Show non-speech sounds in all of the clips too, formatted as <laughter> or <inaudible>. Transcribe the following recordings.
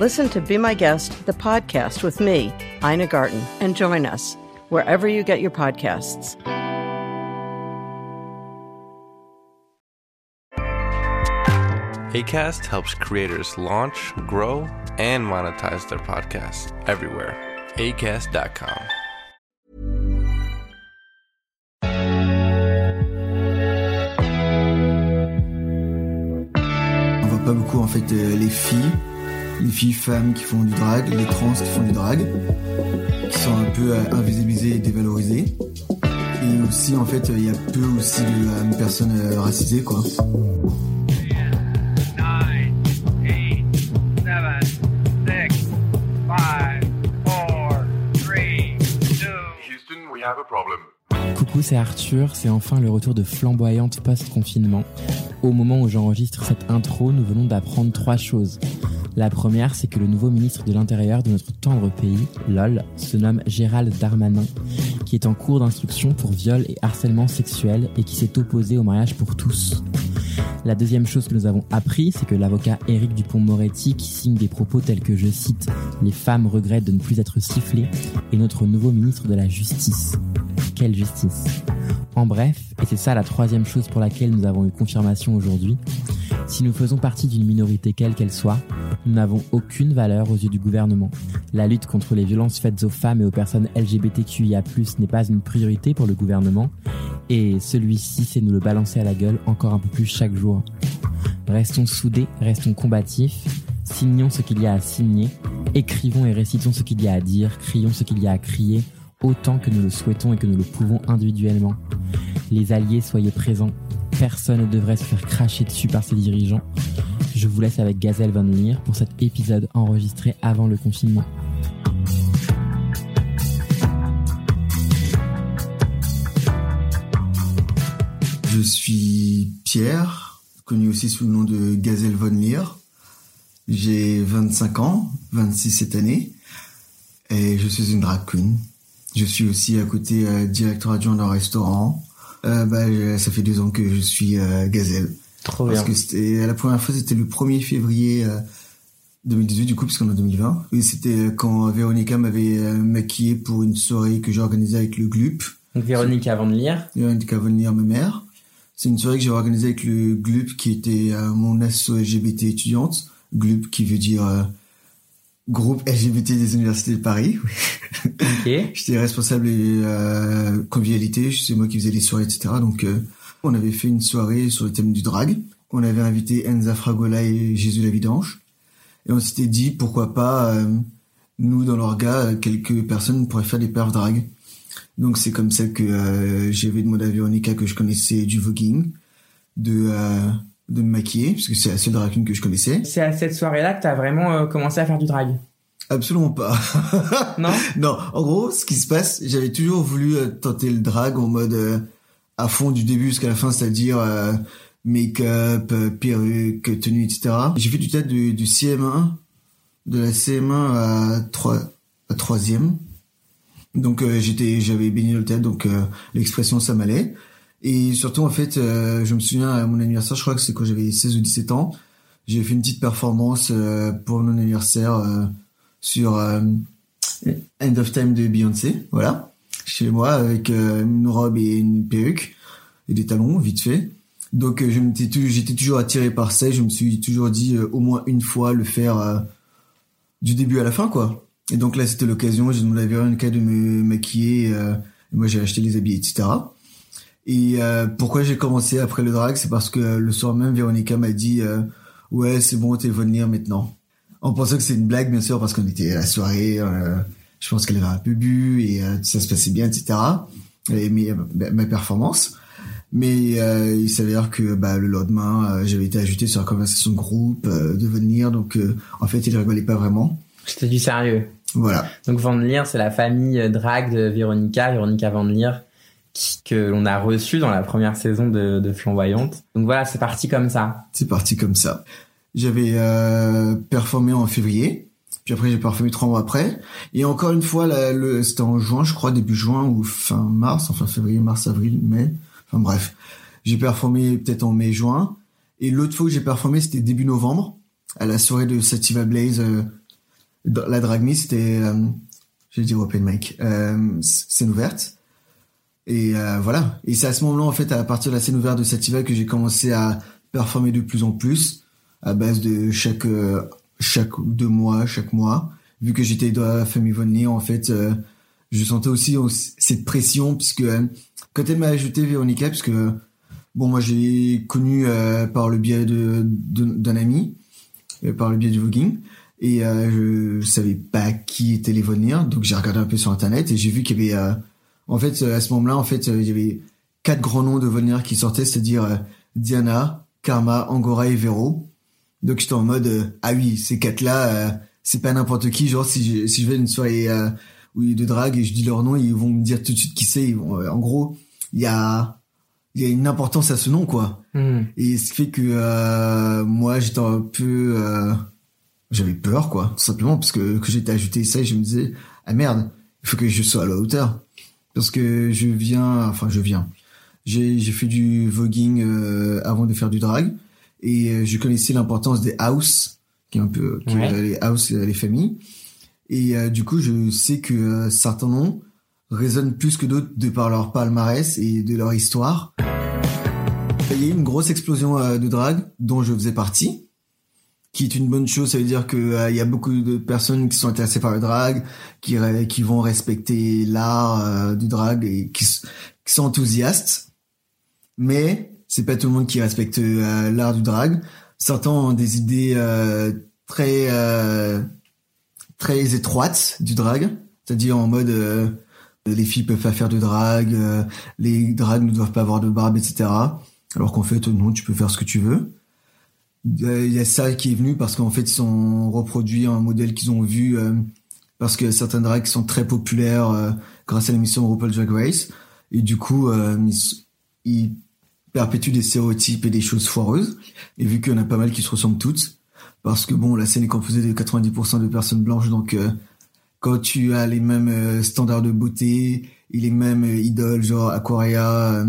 Listen to Be My Guest, the podcast with me, Ina Garten, and join us wherever you get your podcasts. ACAST helps creators launch, grow, and monetize their podcasts everywhere. ACAST.com. On voit pas beaucoup en fait euh, les filles, les filles femmes qui font du drag, les trans qui font du drag, qui sont un peu euh, invisibilisées et dévalorisées. Et aussi en fait il y a peu aussi de euh, personnes euh, racisées quoi. Coucou, c'est Arthur. C'est enfin le retour de flamboyante post-confinement. Au moment où j'enregistre cette intro, nous venons d'apprendre trois choses. La première, c'est que le nouveau ministre de l'Intérieur de notre tendre pays, LOL, se nomme Gérald Darmanin, qui est en cours d'instruction pour viol et harcèlement sexuel et qui s'est opposé au mariage pour tous. La deuxième chose que nous avons appris, c'est que l'avocat Éric Dupont-Moretti, qui signe des propos tels que, je cite, Les femmes regrettent de ne plus être sifflées, est notre nouveau ministre de la Justice. Quelle justice En bref, et c'est ça la troisième chose pour laquelle nous avons eu confirmation aujourd'hui, si nous faisons partie d'une minorité quelle qu'elle soit, nous n'avons aucune valeur aux yeux du gouvernement. La lutte contre les violences faites aux femmes et aux personnes LGBTQIA+, n'est pas une priorité pour le gouvernement, et celui-ci sait nous le balancer à la gueule encore un peu plus chaque jour. Restons soudés, restons combatifs, signons ce qu'il y a à signer, écrivons et récitons ce qu'il y a à dire, crions ce qu'il y a à crier, autant que nous le souhaitons et que nous le pouvons individuellement. Les alliés, soyez présents. Personne ne devrait se faire cracher dessus par ses dirigeants. Je vous laisse avec Gazelle Van Leer pour cet épisode enregistré avant le confinement. Je suis Pierre, connu aussi sous le nom de Gazelle Von Leer. J'ai 25 ans, 26 cette année, et je suis une drag queen. Je suis aussi à côté euh, directeur adjoint d'un restaurant. Euh, bah, je- ça fait deux ans que je suis euh, Gazelle. Trop Parce que c'était la première fois, c'était le 1er février euh, 2018, du coup, puisqu'on est en 2020. Et c'était euh, quand Véronica m'avait euh, maquillé pour une soirée que j'ai organisée avec le GLUP. Donc Véronique avant de lire. Véronica va venir, ma mère. C'est une soirée que j'ai organisée avec le GLUP, qui était euh, mon asso LGBT étudiante. GLUP, qui veut dire euh, Groupe LGBT des universités de Paris. Ok. <laughs> J'étais responsable euh, convivialité, c'est moi qui faisais les soirées, etc. Donc, euh, on avait fait une soirée sur le thème du drag. On avait invité Enza Fragola et Jésus la Vidange. Et on s'était dit, pourquoi pas, euh, nous, dans l'orga, euh, quelques personnes pourraient faire des perfs drag. Donc, c'est comme ça que euh, j'avais demandé à Véronica que je connaissais du voguing, de, euh, de me maquiller, parce que c'est la seule drag queen que je connaissais. C'est à cette soirée-là que t'as vraiment euh, commencé à faire du drag. Absolument pas. <laughs> Non? Non, en gros, ce qui se passe, j'avais toujours voulu euh, tenter le drag en mode euh, à fond du début jusqu'à la fin, c'est-à-dire euh, make-up, perruque, tenue, etc. J'ai fait du théâtre du, du CM1, de la CM1 à 3 à 3e. Donc j'étais, j'avais baigné le théâtre, donc l'expression ça m'allait. Et surtout en fait, euh, je me souviens à mon anniversaire, je crois que c'est quand j'avais 16 ou 17 ans, j'ai fait une petite performance euh, pour mon anniversaire euh, sur euh, End of Time de Beyoncé, voilà, chez moi avec euh, une robe et une perruque et des talons, vite fait. Donc euh, je j'étais toujours attiré par ça. Je me suis toujours dit au moins une fois le faire du début à la fin, quoi. Et donc là c'était l'occasion. J'ai demandé à Véronica de me maquiller. et moi j'ai acheté les habits, etc. Et euh, pourquoi j'ai commencé après le drag, c'est parce que le soir même Véronica m'a dit euh, ouais c'est bon t'es venir maintenant. En pensant que c'est une blague bien sûr parce qu'on était à la soirée. euh, je pense qu'elle avait un peu bu et euh, ça se passait bien, etc. Elle a aimé euh, ma performance. Mais euh, il s'avère que bah, le lendemain, euh, j'avais été ajouté sur la conversation de groupe euh, de venir, donc euh, en fait, il rigolait pas vraiment. C'était du sérieux. Voilà. Donc Van Leer, c'est la famille drague de Véronica, Véronica Van Leer, que l'on a reçu dans la première saison de, de Flamboyante. Donc voilà, c'est parti comme ça. C'est parti comme ça. J'avais euh, performé en février, puis après j'ai performé trois mois après. Et encore une fois, c'était en juin, je crois, début juin ou fin mars, enfin février, mars, avril, mai. Enfin bref, j'ai performé peut-être en mai, juin. Et l'autre fois que j'ai performé, c'était début novembre, à la soirée de Sativa Blaze. euh, la Drag Me, c'était, euh, j'ai dit open mic, euh, scène ouverte. Et euh, voilà. Et c'est à ce moment-là, en fait, à partir de la scène ouverte de Sativa, que j'ai commencé à performer de plus en plus, à base de chaque euh, chaque deux mois, chaque mois. Vu que j'étais dans la famille Von en fait, euh, je sentais aussi cette pression, puisque quand elle m'a ajouté Véronica, parce que bon, moi j'ai connu par le biais d'un ami, par le biais du voguing, et euh, je savais pas qui étaient les Von Leer, donc j'ai regardé un peu sur internet et j'ai vu qu'il y avait, en fait, euh, à ce moment-là, en fait, euh, il y avait quatre grands noms de Von Leer qui sortaient, c'est-à-dire euh, Diana, Karma, Angora et Vero. Donc j'étais en mode ah oui ces quatre là c'est pas n'importe qui genre si je, si je vais à une soirée où il y a de drague et je dis leur nom ils vont me dire tout de suite qui c'est en gros il y a il y a une importance à ce nom quoi Hmm. et ce qui fait que euh, moi j'étais un peu euh, j'avais peur quoi tout simplement parce que que j'étais ajouté ça et je me disais ah merde il faut que je sois à la hauteur parce que je viens enfin je viens. J'ai j'ai fait du voguing euh, avant de faire du drag. Et euh, je connaissais l'importance des house qui est un peu qui Ouais. les house les familles. Et euh, du coup je sais que euh, certains noms résonnent plus que d'autres de par leur palmarès et de leur histoire. Il y a eu une grosse explosion euh, de drague dont je faisais partie qui est une bonne chose ça veut dire que euh, il y a beaucoup de personnes qui sont intéressées par le drag qui qui vont respecter l'art euh, du drag et qui, qui sont enthousiastes mais c'est pas tout le monde qui respecte euh, l'art du drag. Certains ont des idées euh, très euh, très étroites du drag, c'est-à-dire en mode les filles peuvent pas faire de drag, les drags ne doivent pas avoir de barbe, etc. Alors qu'en fait non, tu peux faire ce que tu veux. Il y a ça qui est venu parce qu'en fait ils ont reproduit un modèle qu'ils ont vu euh, parce que certains drags sont très populaires euh, grâce à l'émission RuPaul Drag Race et du coup euh, ils, ils perpétuent des stéréotypes et des choses foireuses. Et vu qu'il y en a pas mal qui se ressemblent toutes, parce que bon, la scène est composée de 90% de personnes blanches, donc euh, quand tu as les mêmes euh, standards de beauté et les mêmes euh, idoles, genre Aquaria,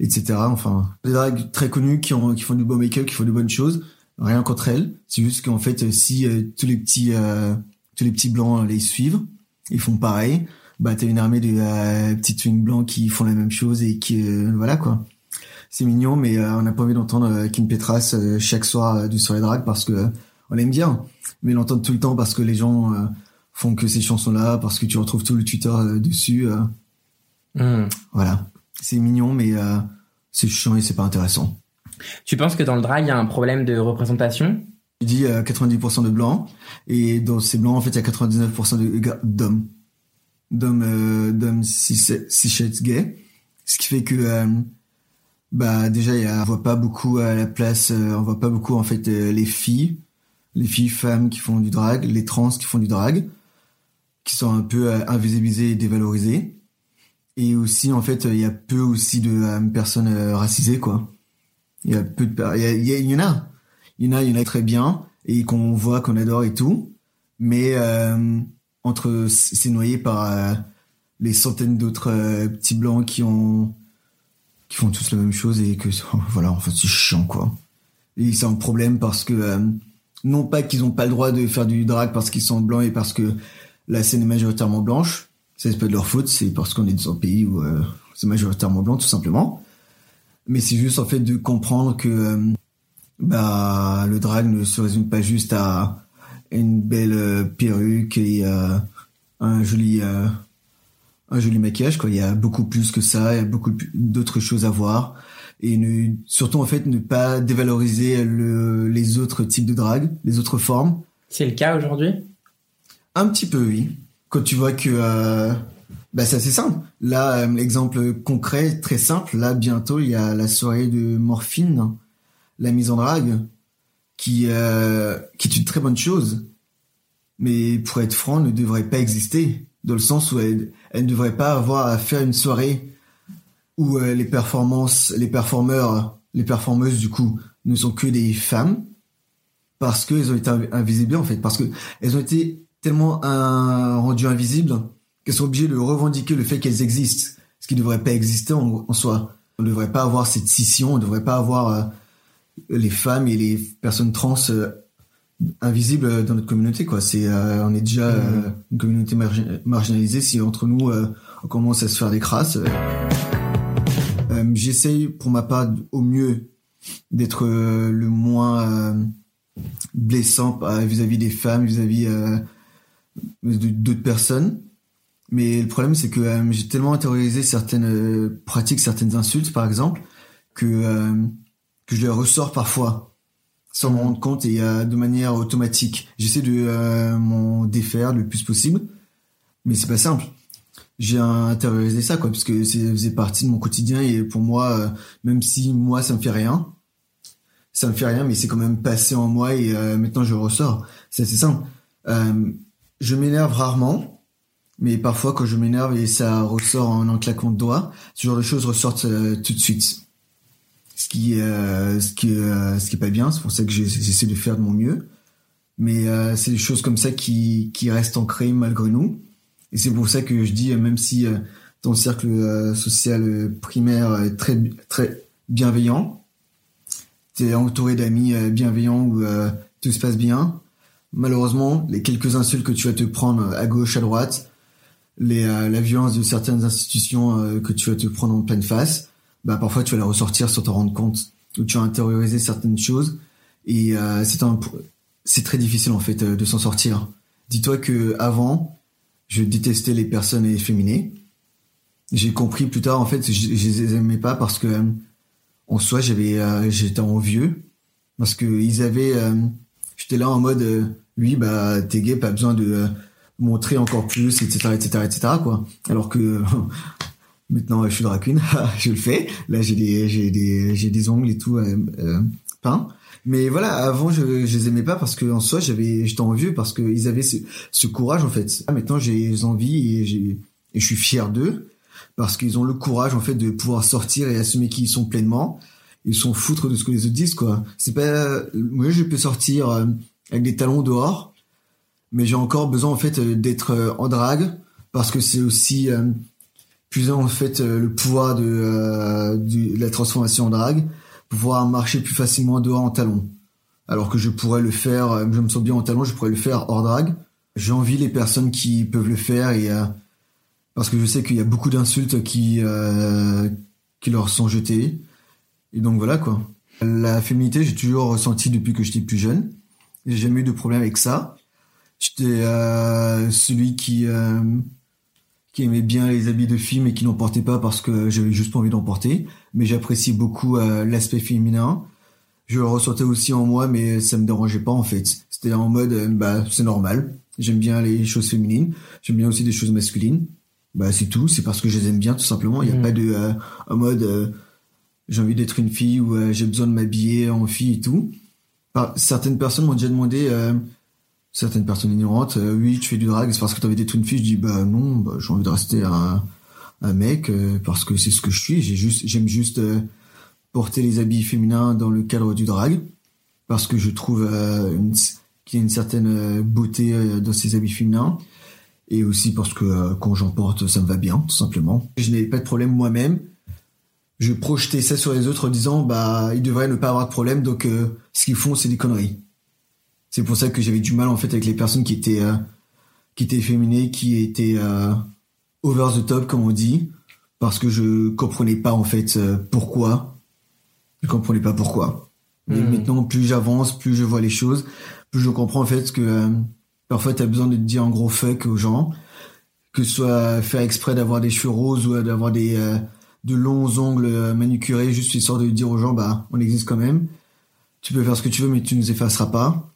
etc. Enfin, des drags très connus qui, ont, qui font du beau make-up, qui font de bonnes choses, rien contre elles. C'est juste qu'en fait, euh, si euh, tous les petits euh, tous les petits blancs les suivent, ils font pareil, bah t'as une armée de euh, petits swings blancs qui font la même chose et qui euh, voilà quoi c'est mignon, mais euh, on n'a pas envie d'entendre euh, Kim Petras euh, chaque soir euh, du soirée drag parce que euh, on l'aime bien, mais l'entendre tout le temps parce que les gens euh, font que ces chansons-là, parce que tu retrouves tout le Twitter euh, dessus, euh, Hmm. voilà. C'est mignon, mais euh, c'est chiant et c'est pas intéressant. Tu penses que dans le drag, il y a un problème de représentation? Tu dis euh, 90% de blancs, et dans ces blancs, en fait, il y a 99% de gars- d'hommes. D'hommes, euh, d'hommes cis- gays. Ce qui fait que, euh, bah, déjà, y a, on voit pas beaucoup à la place, euh, on voit pas beaucoup, en fait, euh, les filles, les filles femmes qui font du drag, les trans qui font du drag, qui sont un peu invisibilisées et dévalorisées. Et aussi, en fait, il y a peu aussi de euh, personnes euh, racisées, quoi. Il y a peu de, il y, en a, il y en a, il y en a très bien et qu'on voit, qu'on adore et tout. Mais euh, entre c'est noyé par les centaines d'autres petits blancs qui ont qui font tous la même chose et que <laughs> voilà, en fait, c'est chiant quoi. Et c'est un problème parce que non pas qu'ils ont pas le droit de faire du drag parce qu'ils sont blancs et parce que la scène est majoritairement blanche, c'est pas de leur faute, c'est parce qu'on est dans un pays où euh, c'est majoritairement blanc tout simplement. Mais c'est juste en fait de comprendre que euh, bah le drag ne se résume pas juste à une belle euh, perruque et un joli un joli maquillage quoi il y a beaucoup plus que ça il y a beaucoup d'autres choses à voir et ne, surtout en fait ne pas dévaloriser le, les autres types de drag les autres formes C'est le cas aujourd'hui? Un petit peu, oui. Quand tu vois que, euh, bah, c'est assez simple. Là, euh, l'exemple concret, très simple. Là, bientôt, il y a la soirée de Morphine, la mise en drague, qui, euh, qui est une très bonne chose. mais pour être franc, ne devrait pas exister, dans le sens où elle, ne devrait pas avoir à faire une soirée où euh, les performances, les performeurs, les performeuses du coup, ne sont que des femmes, parce qu'elles ont été inv- invisibles en fait, parce que elles ont été tellement un, rendues invisibles qu'elles sont obligées de revendiquer le fait qu'elles existent, ce qui ne devrait pas exister en, en soi. On ne devrait pas avoir cette scission, on ne devrait pas avoir euh, les femmes et les personnes trans euh, invisibles dans notre communauté quoi. C'est euh, on est déjà euh, une communauté margi- marginalisée si entre nous euh, on commence à se faire des crasses. euh. Euh, J'essaye pour ma part au mieux d'être euh, le moins euh, blessant euh, vis-à-vis des femmes, vis-à-vis euh, de- d'autres personnes. Mais le problème, c'est que euh, j'ai tellement intériorisé certaines euh, pratiques, certaines insultes, par exemple, que, euh, que je les ressors parfois sans m'en rendre compte et de manière automatique. J'essaie de m'en défaire le plus possible, mais c'est pas simple. J'ai intériorisé ça, quoi, parce que ça faisait partie de mon quotidien et pour moi, même si moi ça me fait rien, ça me fait rien, mais c'est quand même passé en moi et maintenant je ressors. C'est assez simple. Je m'énerve rarement, mais parfois quand je m'énerve et ça ressort en un claquement de doigts, ce genre de choses ressortent euh, tout de suite. Ce qui, euh, ce qui, euh, ce qui est pas bien, c'est pour ça que j'essaie de faire de mon mieux. Mais euh, c'est des choses comme ça qui, qui restent ancrées malgré nous. Et c'est pour ça que je dis, euh, même si ton cercle social primaire est très, très bienveillant, t'es entouré d'amis bienveillants où tout se passe bien. Malheureusement, les quelques insultes que tu vas te prendre à gauche, à droite, les, euh, la violence de certaines institutions euh, que tu vas te prendre en pleine face, bah parfois tu vas la ressortir sans t'en rendre compte, ou tu vas intérioriser certaines choses, et euh, c'est un, c'est très difficile en fait euh, de s'en sortir. Dis-toi que avant, je détestais les personnes efféminées. J'ai compris plus tard en fait, je, je les aimais pas parce que euh, en soi j'avais, euh, j'étais envieux parce que ils avaient, euh, j'étais là en mode, euh, oui bah t'es gay, pas besoin de euh, montrer encore plus, etc., etc., etc. quoi. Alors que <laughs> maintenant je suis drag queen, <laughs> je le fais. Là j'ai des, j'ai des, j'ai des ongles et tout euh, euh, peints. Mais voilà, avant je, je les aimais pas parce que en soi j'avais, j'étais envieux parce qu'ils avaient ce, ce courage en fait. Ah, maintenant j'ai envie et j'ai, et je suis fier d'eux parce qu'ils ont le courage en fait de pouvoir sortir et assumer qui ils sont pleinement. Ils sont foutre de ce que les autres disent quoi. C'est pas, moi je peux sortir euh, avec des talons dehors, mais j'ai encore besoin en fait euh, d'être euh, en drague parce que c'est aussi euh, puiser en fait le pouvoir de, la transformation en drague, pouvoir marcher plus facilement dehors en talons. Alors que je pourrais le faire, je me sens bien en talons, je pourrais le faire hors drague. J'envie les personnes qui peuvent le faire et parce que je sais qu'il y a beaucoup d'insultes qui qui leur sont jetées. Et donc voilà quoi. La féminité, j'ai toujours ressenti depuis que j'étais plus jeune. J'ai jamais eu de problème avec ça. J'étais euh, celui qui euh, qui aimait bien les habits de filles mais qui n'en portait pas parce que j'avais juste pas envie d'en porter. Mais j'apprécie beaucoup euh, l'aspect féminin. Je le ressentais aussi en moi, mais ça me dérangeait pas en fait. C'était en mode, euh, bah c'est normal. J'aime bien les choses féminines. J'aime bien aussi des choses masculines. Bah c'est tout. C'est parce que je les aime bien tout simplement. Il y a Mhm. pas de euh, en mode euh, j'ai envie d'être une fille ou euh, j'ai besoin de m'habiller en fille et tout. Certaines personnes m'ont déjà demandé, euh, certaines personnes ignorantes, euh, oui, tu fais du drag, c'est parce que tu envie d'être une fille. Je dis, bah non, bah, j'ai envie de rester un, mec parce que c'est ce que je suis. J'aime juste porter les habits féminins dans le cadre du drag parce que je trouve qu'il y a une certaine beauté dans ces habits féminins et aussi parce que quand j'en porte, ça me va bien, tout simplement. Je n'ai pas de problème moi-même je projetais ça sur les autres en disant bah ils devraient ne pas avoir de problème donc euh, ce qu'ils font c'est des conneries. C'est pour ça que j'avais du mal en fait avec les personnes qui étaient euh, qui étaient efféminées qui étaient euh, over the top comme on dit parce que je comprenais pas en fait euh, pourquoi. Je comprenais pas pourquoi. Mais Hmm. maintenant plus j'avance plus je vois les choses plus je comprends en fait que euh, parfois tu as besoin de te dire un gros fuck aux gens que ce soit faire exprès d'avoir des cheveux roses ou d'avoir des euh, de longs ongles euh, manucurés juste histoire de dire aux gens bah on existe quand même. Tu peux faire ce que tu veux mais tu nous effaceras pas.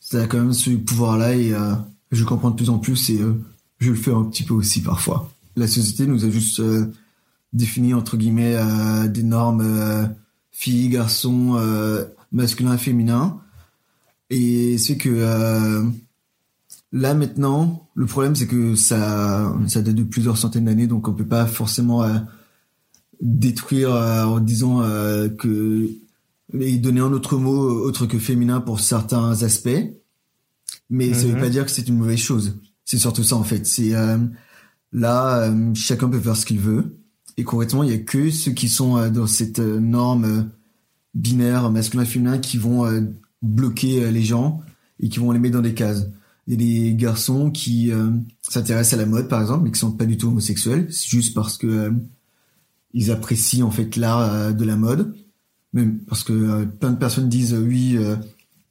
C'est quand même ce pouvoir là et euh, je comprends de plus en plus et euh, je le fais un petit peu aussi parfois. La société nous a juste défini entre guillemets des normes filles garçons masculins féminins. Et c'est que Là maintenant, le problème c'est que ça, ça date de plusieurs centaines d'années, donc on peut pas forcément détruire euh, en disant euh, que et donner un autre mot autre que féminin pour certains aspects. Mais ça veut Mhm. pas dire que c'est une mauvaise chose. C'est surtout ça en fait. C'est euh, là, euh, chacun peut faire ce qu'il veut. Et concrètement, il y a que ceux qui sont euh, dans cette euh, norme euh, binaire masculin-féminin qui vont euh, bloquer euh, les gens et qui vont les mettre dans des cases. Il y a des garçons qui euh, s'intéressent à la mode, par exemple, mais qui sont pas du tout homosexuels. C'est juste parce que euh, ils apprécient en fait l'art euh, de la mode. Même parce que euh, plein de personnes disent euh, oui,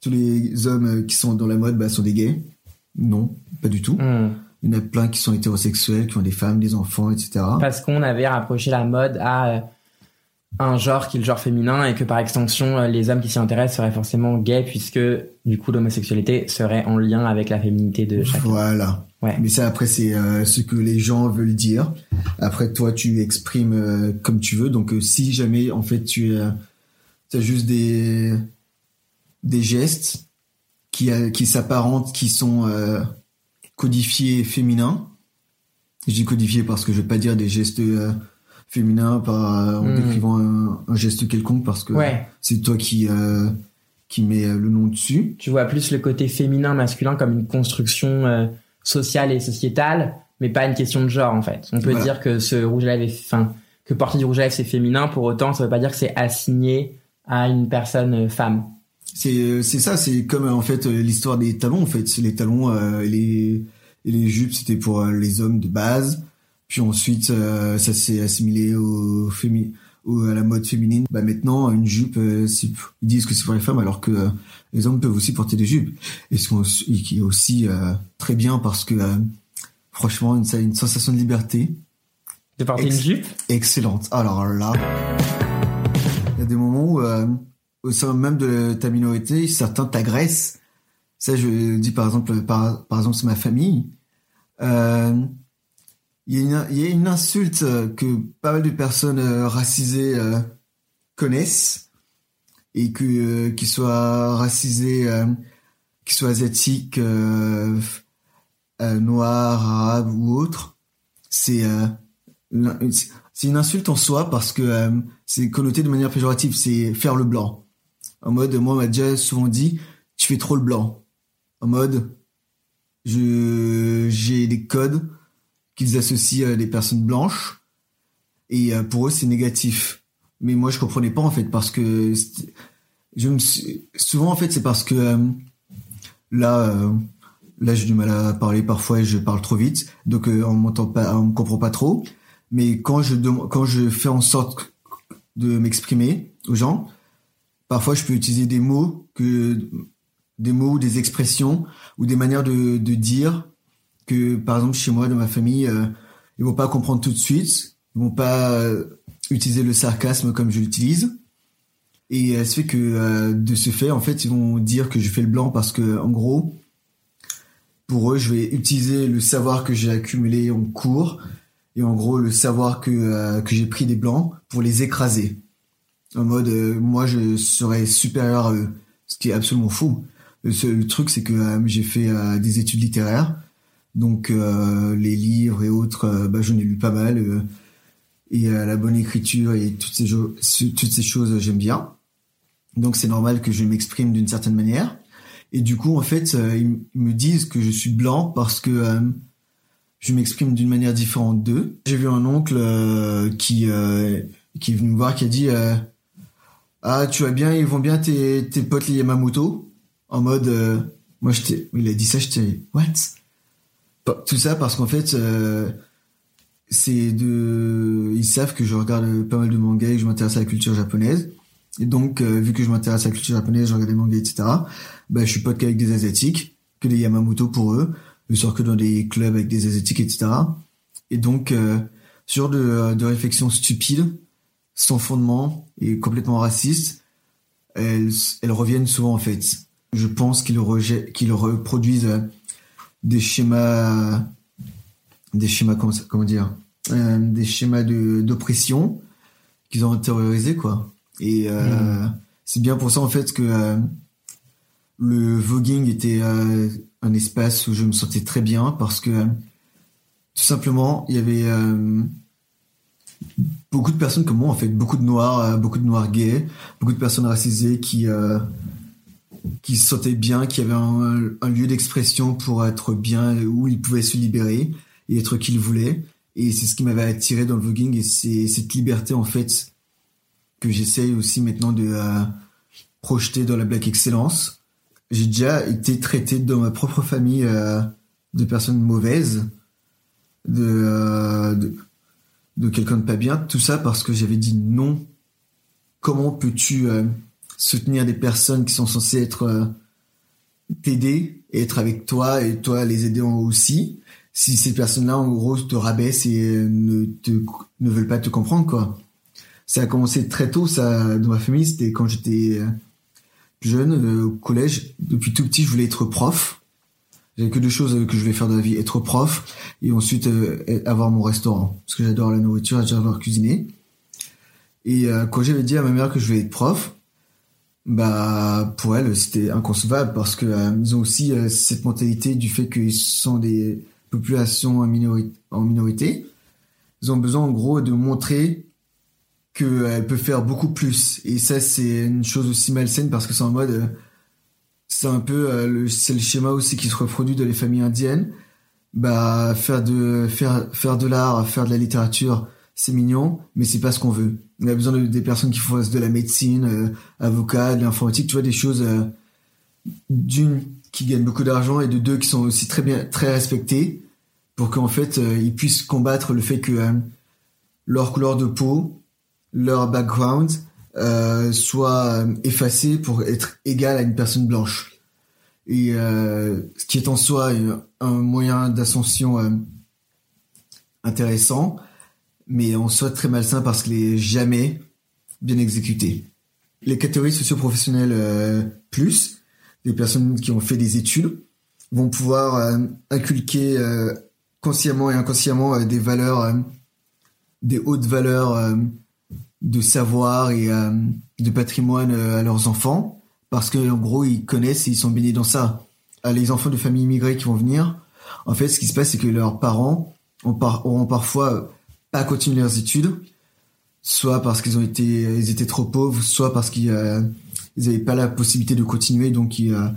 tous les hommes qui sont dans la mode bah, sont des gays. Non, pas du tout. Hmm. Il y en a plein qui sont hétérosexuels, qui ont des femmes, des enfants, etc. Parce qu'on avait rapproché la mode à un genre qui est le genre féminin et que par extension, euh, les hommes qui s'y intéressent seraient forcément gays puisque du coup l'homosexualité serait en lien avec la féminité de chacun. Voilà. Ouais. Mais ça, après, c'est euh, ce que les gens veulent dire. Après, toi, tu exprimes euh, comme tu veux. Donc, euh, si jamais, en fait, tu as juste des, des gestes qui, qui s'apparentent, qui sont codifiés féminins. Je dis codifiés parce que je vais pas dire des gestes féminins par, euh, en Hmm. décrivant un, un geste quelconque parce que Ouais. c'est toi qui, euh, qui mets euh, le nom dessus. Tu vois plus le côté féminin, masculin comme une construction euh, sociale et sociétale, mais pas une question de genre en fait. On peut Voilà. dire que ce rouge à lèvres est, enfin, que porter du rouge à lèvres c'est féminin, pour autant ça veut pas dire que c'est assigné à une personne euh, femme. C'est c'est ça, c'est comme en fait l'histoire des talons en fait, les talons euh, et les et les jupes c'était pour les hommes de base, puis ensuite euh, ça s'est assimilé au fémi au, à la mode féminine. Bah maintenant une jupe euh, ils disent que c'est pour les femmes alors que euh, les hommes peuvent aussi porter des jupes et ce qui est aussi euh, très bien parce que euh, franchement ça a une sensation de liberté De porter Ex- une jupe? excellente. Alors là, il y a des moments où, euh, au sein même de ta minorité, certains t'agressent. Ça, je dis par exemple, par, par exemple, c'est ma famille. Euh, Il y, a une- insulte euh, que pas mal de personnes euh, racisées euh, connaissent et que qu'ils soient racisés, qu'ils soient asiatiques, noirs, arabes ou autres, c'est c'est une insulte en soi parce que c'est connoté de manière péjorative, c'est faire le blanc. En mode, moi, on m'a déjà souvent dit, tu fais trop le blanc. En mode, j'ai des codes qu'ils associent à des personnes blanches. Et euh, pour eux c'est négatif. Mais moi je comprenais pas en fait parce que je me suis- souvent en fait c'est parce que euh, là euh, là j'ai du mal à parler parfois je parle trop vite. Donc euh, on m'entend pas on me comprend pas trop. Mais quand je quand je fais en sorte de m'exprimer aux gens parfois je peux utiliser des mots que des mots des expressions ou des manières de, de dire que par exemple chez moi dans ma famille euh, ils vont pas comprendre tout de suite. Ils vont pas euh, utiliser le sarcasme comme je l'utilise. Et euh, ça fait que euh, de ce fait en fait ils vont dire que je fais le blanc parce que en gros pour eux je vais utiliser le savoir que j'ai accumulé en cours et en gros le savoir que que j'ai pris des blancs pour les écraser. En mode moi je serais supérieur à eux ce qui est absolument fou. Le, truc c'est que j'ai fait des études littéraires donc euh, les livres et autres euh, bah, j'en ai lu pas mal euh, et la bonne écriture et toutes ces, choses j'aime bien. Donc c'est normal que je m'exprime d'une certaine manière. Et du coup en fait ils, me disent que je suis blanc parce que je m'exprime d'une manière différente d'eux. J'ai vu un oncle qui qui est venu me voir qui a dit ah tu vas bien ils vont bien tes, tes potes les Yamamoto en mode moi j'étais il a dit ça j'étais what? Tout ça parce qu'en fait euh, c'est de ils savent que je regarde pas mal de mangas et que je m'intéresse à la culture japonaise. Et donc euh, vu que je m'intéresse à la culture japonaise je regarde des mangas etc bah je suis pote qu'avec des asiatiques que des Yamamoto pour eux. Je sors que dans des clubs avec des asiatiques etc et donc euh, ce genre de, de réflexion stupide sans fondement et complètement raciste elles, elles reviennent souvent en fait. Je pense qu'ils qu'ils reproduisent des schémas des schémas comment, ça- comment dire euh, des schémas de d'oppression qu'ils ont intériorisé quoi. Et euh, c'est bien pour ça en fait que euh, le voguing était un espace où je me sentais très bien parce que tout simplement il y avait beaucoup de personnes comme moi en fait, beaucoup de noirs, beaucoup de noirs gays, beaucoup de personnes racisées qui qui se sentaient bien, qui avaient un, lieu d'expression pour être bien où ils pouvaient se libérer et être qui ils voulaient. Et c'est ce qui m'avait attiré dans le voguing et c'est cette liberté en fait que j'essaye aussi maintenant de euh, projeter dans la Black Excellence. J'ai déjà été traité dans ma propre famille euh, de personnes mauvaises, de, euh, de, de quelqu'un de pas bien. Tout ça parce que j'avais dit non. Comment peux-tu soutenir des personnes qui sont censées être euh, t'aider et être avec toi et toi les aider aussi. Si ces personnes-là en gros te rabaissent et euh, ne te ne veulent pas te comprendre quoi. Ça a commencé très tôt ça dans ma famille. C'était quand j'étais euh, jeune euh, au collège. Depuis tout petit je voulais être prof. J'avais que deux choses que je voulais faire dans la vie être prof et ensuite euh, avoir mon restaurant. Parce que j'adore la nourriture j'adore cuisiner et euh, quand j'avais dit à ma mère que je voulais être prof bah pour elle c'était inconcevable parce que euh, ils ont aussi euh, cette mentalité du fait qu'ils sont des populations en, minori- en minorité. Ils ont besoin en gros de montrer qu'elle peut faire beaucoup plus. Et ça c'est une chose aussi malsaine parce que c'est en mode euh, c'est un peu euh, le c'est le schéma aussi qui se reproduit dans les familles indiennes. Bah faire de faire faire de l'art faire de la littérature c'est mignon mais c'est pas ce qu'on veut. On a besoin de, des personnes qui font de la médecine euh, avocat de l'informatique tu vois des choses euh, d'une qui gagnent beaucoup d'argent et de deux qui sont aussi très bien très respectées pour qu'en fait euh, ils puissent combattre le fait que euh, leur couleur de peau leur background soit effacé pour être égal à une personne blanche. Et ce qui est en soi un, moyen d'ascension intéressant mais en soi très malsain parce qu'il est jamais bien exécuté. Les catégories socio-professionnelles euh, plus, des personnes qui ont fait des études, vont pouvoir euh, inculquer euh, consciemment et inconsciemment euh, des valeurs, des hautes valeurs de savoir et de patrimoine à leurs enfants, parce que en gros ils connaissent et ils sont baignés dans ça. Ah, les enfants de familles immigrées qui vont venir, en fait ce qui se passe c'est que leurs parents ont par- auront parfois pas continué leurs études, soit parce qu'ils ont été, ils étaient trop pauvres, soit parce qu'ils euh, ils avaient pas la possibilité de continuer, donc ils, euh,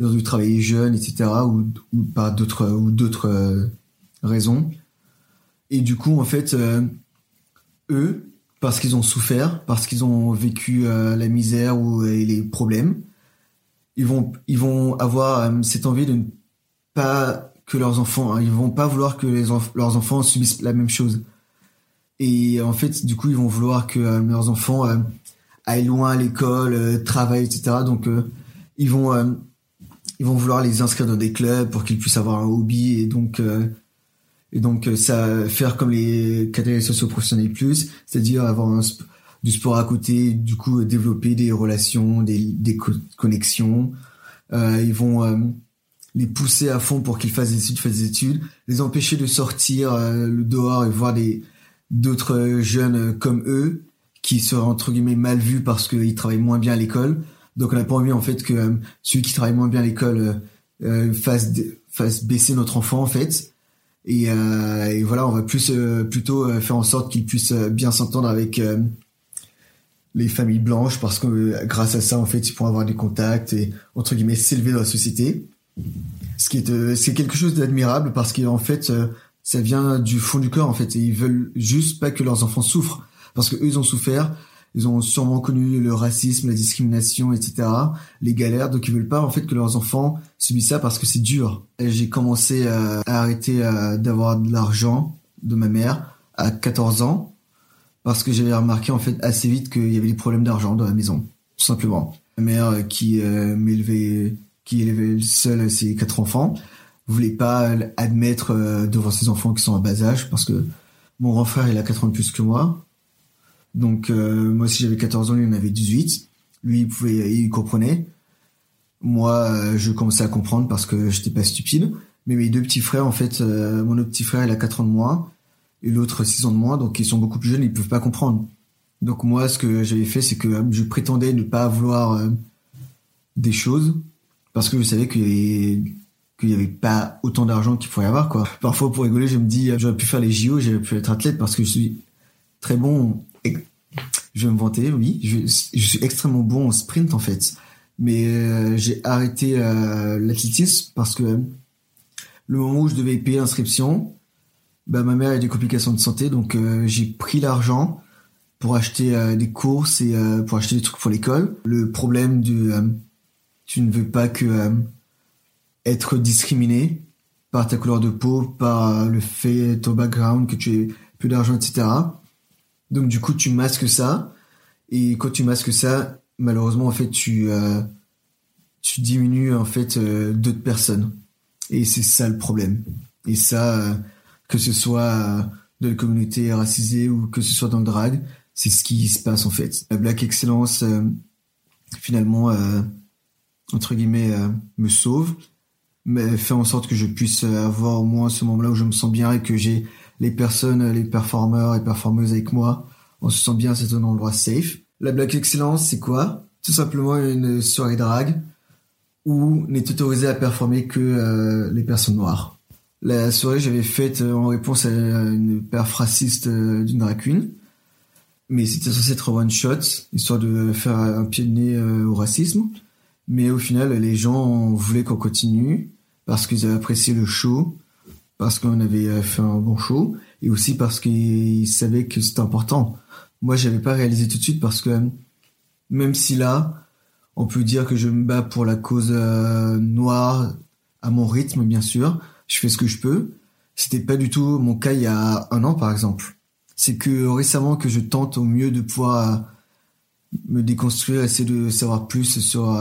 ont dû travailler jeunes, etc., ou, par d'autres ou d'autres euh, raisons. Et du coup, en fait, euh, eux, parce qu'ils ont souffert, parce qu'ils ont vécu la misère ou les problèmes, ils vont ils vont avoir cette envie de ne pas que leurs enfants, hein, ils vont pas vouloir que leurs enfants subissent la même chose. Et en fait, du coup, ils vont vouloir que euh, leurs enfants euh, aillent loin à l'école, euh, travaillent, etc. Donc, ils vont ils vont vouloir les inscrire dans des clubs pour qu'ils puissent avoir un hobby et donc et donc ça faire comme les catégories socio-professionnelles plus, c'est-à-dire avoir du sport à côté, du coup développer des relations, des, des co- connexions. Ils vont les pousser à fond pour qu'ils fassent des études, fassent des études, les empêcher de sortir le dehors et voir des d'autres jeunes comme eux qui seraient entre guillemets mal vus parce qu'ils travaillent moins bien à l'école. Donc on n'a pas envie en fait que euh, celui qui travaille moins bien à l'école euh, euh, fasse fasse baisser notre enfant en fait. Et, et voilà, on va plus plutôt faire en sorte qu'ils puissent euh, bien s'entendre avec les familles blanches parce que grâce à ça en fait ils pourront avoir des contacts et entre guillemets s'élever dans la société. Ce qui est c'est quelque chose d'admirable parce qu'en fait ça vient du fond du cœur en fait. Et ils veulent juste pas que leurs enfants souffrent. Parce que eux ils ont souffert. Ils ont sûrement connu le racisme la discrimination etc les galères. Donc ils veulent pas en fait que leurs enfants subissent ça parce que c'est dur. J'ai commencé euh, à arrêter euh, d'avoir de l'argent de ma mère à 14 ans parce que j'avais remarqué en fait assez vite qu'il y avait des problèmes d'argent dans la maison tout simplement. Ma mère euh, qui m'élevait qui élevait seule ses quatre enfants voulait pas admettre euh, devant ses enfants qui sont à bas âge parce que mon grand frère il a 4 ans de plus que moi. Donc euh, moi si j'avais 14 ans lui en avait 18 lui il pouvait il comprenait. Moi euh, je commençais à comprendre parce que j'étais pas stupide. Mais mes deux petits frères en fait mon petit frère il a 4 ans de moins. Et l'autre 6 ans de moins. Donc ils sont beaucoup plus jeunes ils peuvent pas comprendre. Donc moi ce que j'avais fait c'est que je prétendais ne pas vouloir des choses. Parce que je savais avait, qu'il y avait pas autant d'argent qu'il pourrait y avoir quoi. Parfois pour rigoler, je me dis j'aurais pu faire les JO, j'aurais pu être athlète parce que je suis très bon. Je vais me vanter, oui, je, suis extrêmement bon en sprint en fait, mais euh, j'ai arrêté euh, l'athlétisme parce que le moment où je devais payer l'inscription, bah, ma mère a des complications de santé, donc euh, j'ai pris l'argent pour acheter des courses et pour acheter des trucs pour l'école. Le problème de tu ne veux pas que être discriminé par ta couleur de peau, par le fait, ton background, que tu aies plus d'argent, etc. Donc du coup, tu masques ça. Et quand tu masques ça, malheureusement, en fait, tu tu diminues en fait d'autres personnes. Et c'est ça le problème. Et ça, que ce soit de la communauté racisée ou que ce soit dans le drag, c'est ce qui se passe en fait. La Black Excellence, euh, finalement, euh, entre guillemets, euh, me sauve, mais fait en sorte que je puisse avoir au moins ce moment-là où je me sens bien et que j'ai les personnes, les performeurs et performeuses avec moi, on se sent bien, c'est un endroit safe. La Black Excellence, c'est quoi? Tout simplement une soirée drag où n'est autorisé à performer que les personnes noires. La soirée, j'avais faite en réponse à une perf raciste d'une queen mais c'était censé être one shot, histoire de faire un pied de nez euh, au racisme. Mais au final, les gens voulaient qu'on continue parce qu'ils avaient apprécié le show, parce qu'on avait euh, fait un bon show, et aussi parce qu'ils savaient que c'était important. Moi, j'avais pas réalisé tout de suite parce que même si là, on peut dire que je me bats pour la cause euh, noire à mon rythme, bien sûr, je fais ce que je peux. C'était pas du tout mon cas il y a un an, par exemple c'est que récemment que je tente au mieux de pouvoir euh, me déconstruire, essayer de savoir plus sur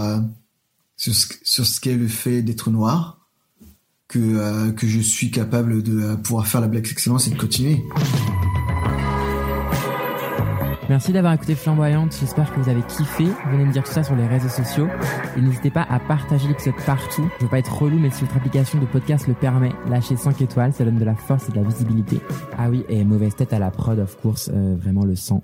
sur ce qu'est le fait d'être noir, que euh, que je suis capable de pouvoir faire la Black Excellence et de continuer. Merci d'avoir écouté Flamboyante. J'espère que vous avez kiffé. Venez me dire tout ça sur les réseaux sociaux. Et n'hésitez pas à partager l'épisode partout. Je veux pas être relou, mais si votre application de podcast le permet, lâchez 5 étoiles. Ça donne de la force et de la visibilité. Ah oui, et mauvaise tête à la prod, of course. Euh, vraiment le sang.